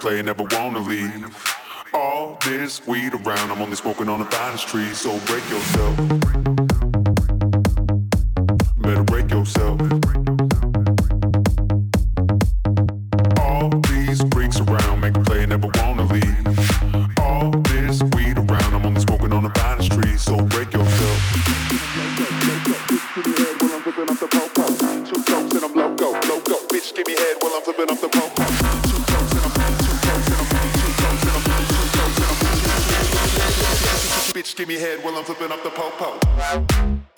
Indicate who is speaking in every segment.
Speaker 1: play, never wanna leave. All this weed around, I'm only smoking on the finest tree, so break yourself. Give me head while I'm flipping up the po-po.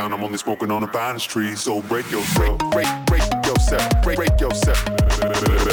Speaker 1: I'm only smoking on the finest tree. so break yourself, break, break, break yourself, break, break yourself.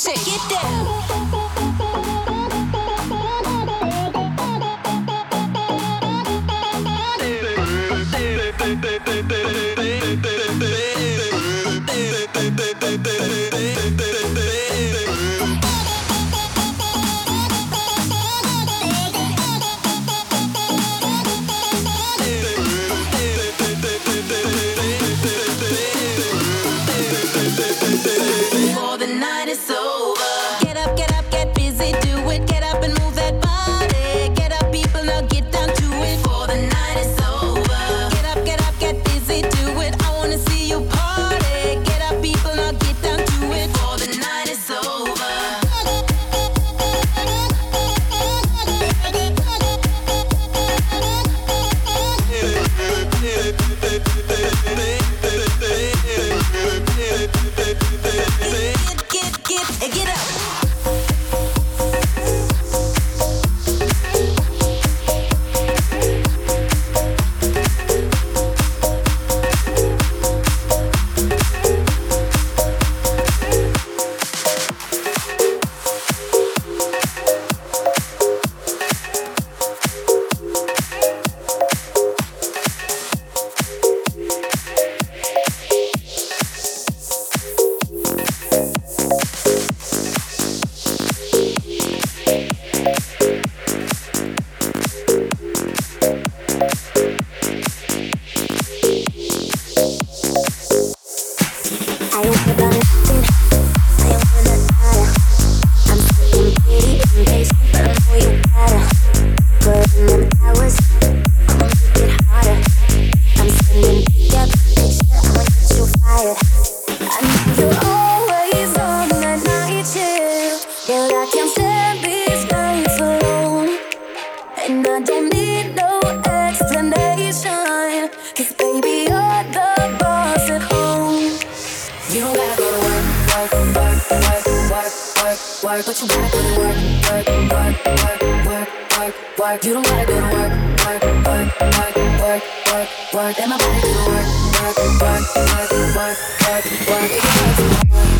Speaker 2: shake. it down.
Speaker 3: work, my body do work, work, work, work, work, work, work, work.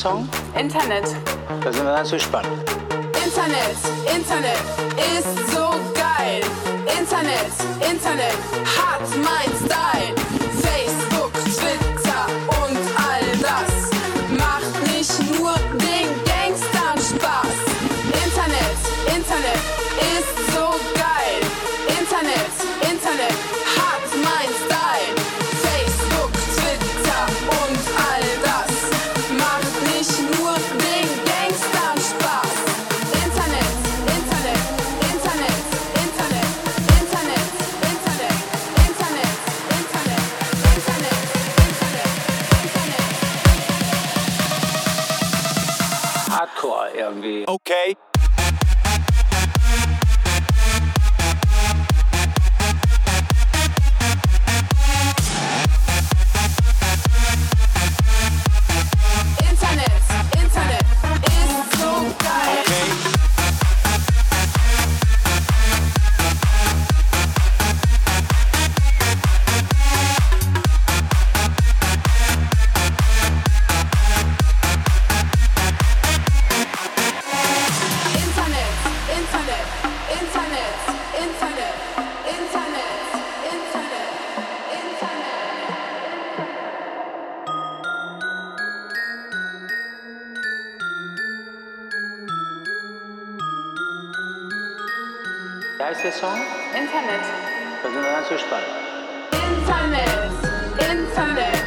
Speaker 4: Song?
Speaker 5: Internet.
Speaker 4: Da sind wir ganz gespannt.
Speaker 5: Internet, Internet ist so geil. Internet, Internet hat mein Style.
Speaker 4: der Song?
Speaker 6: Internet.
Speaker 4: Das ist ganz gespannt.
Speaker 6: Internet. Internet.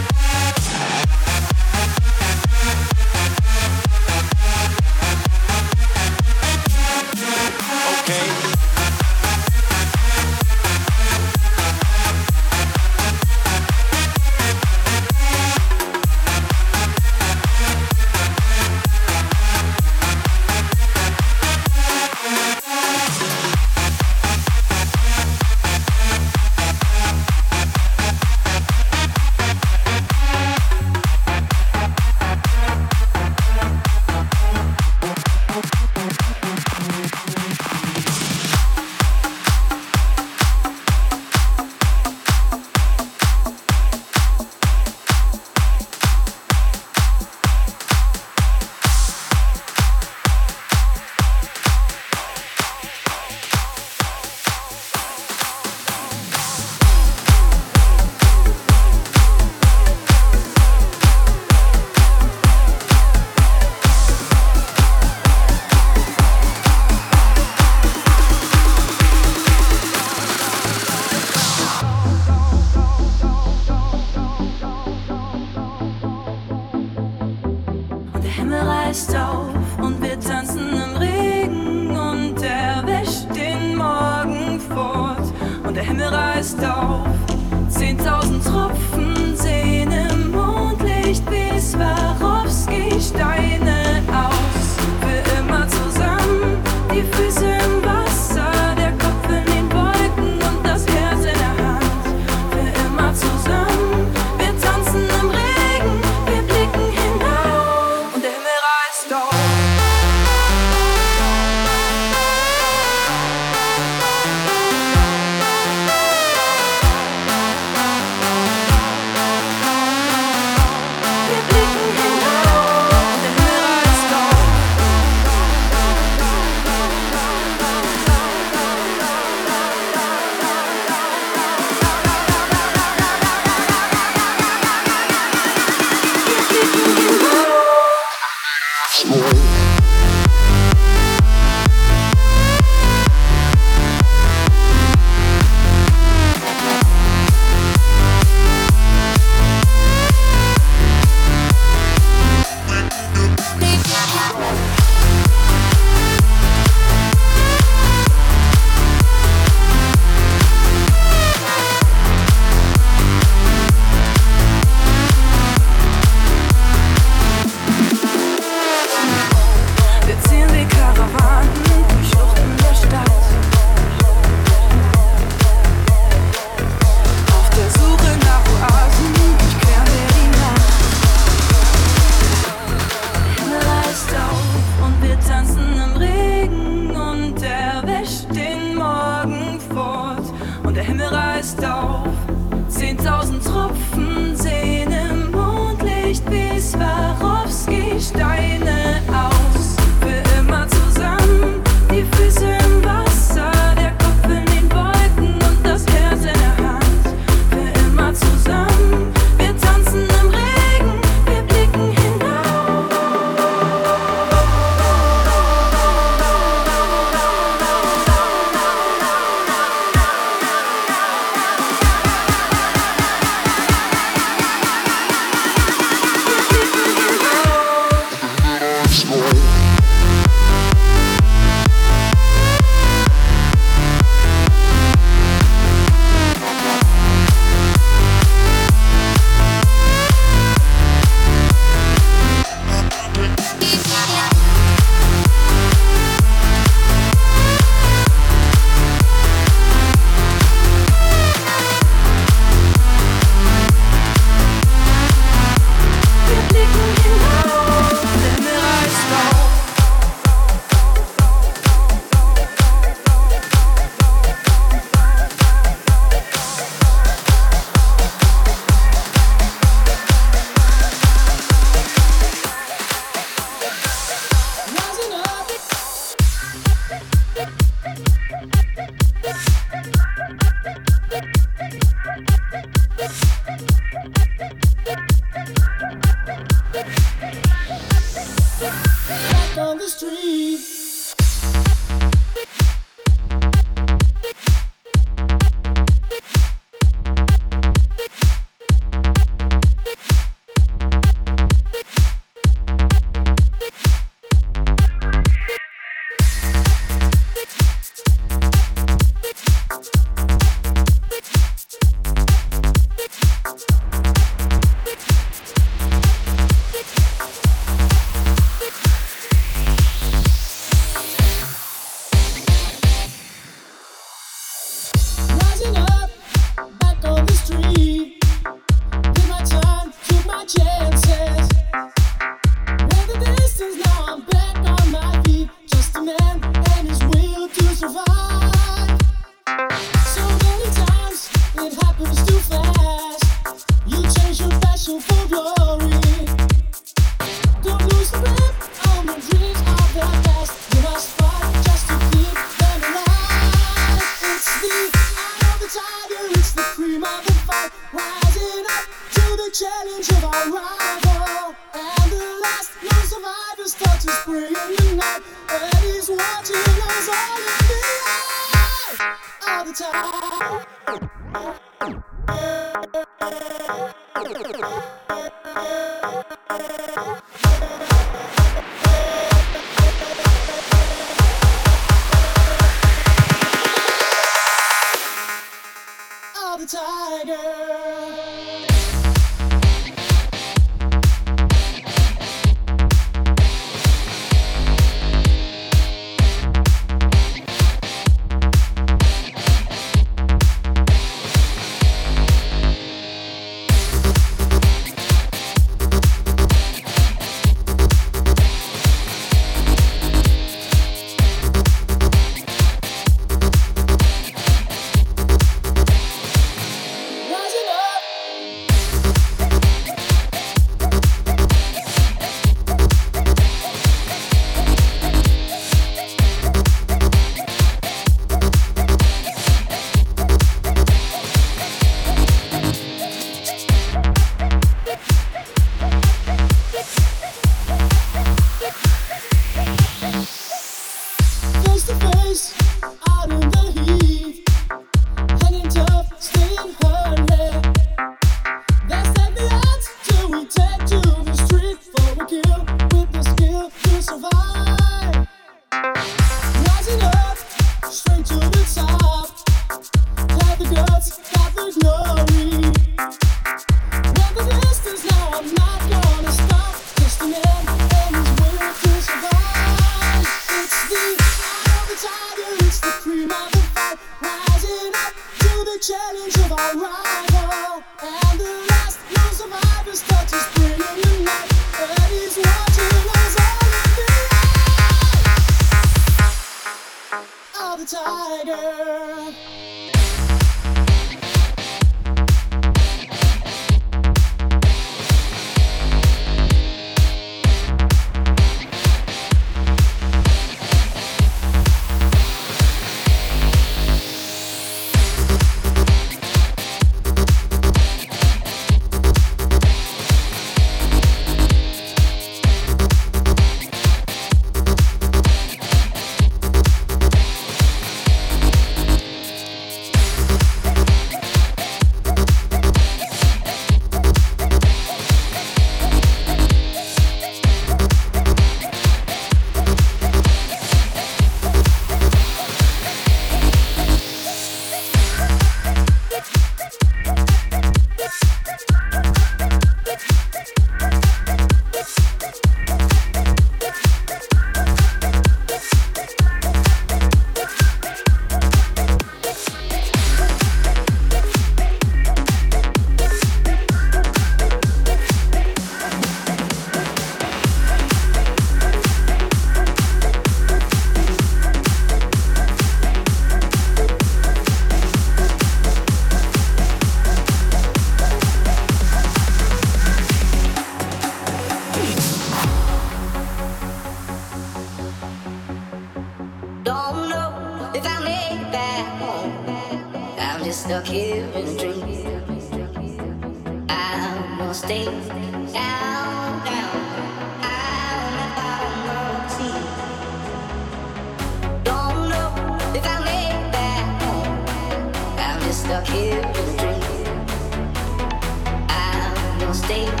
Speaker 7: day.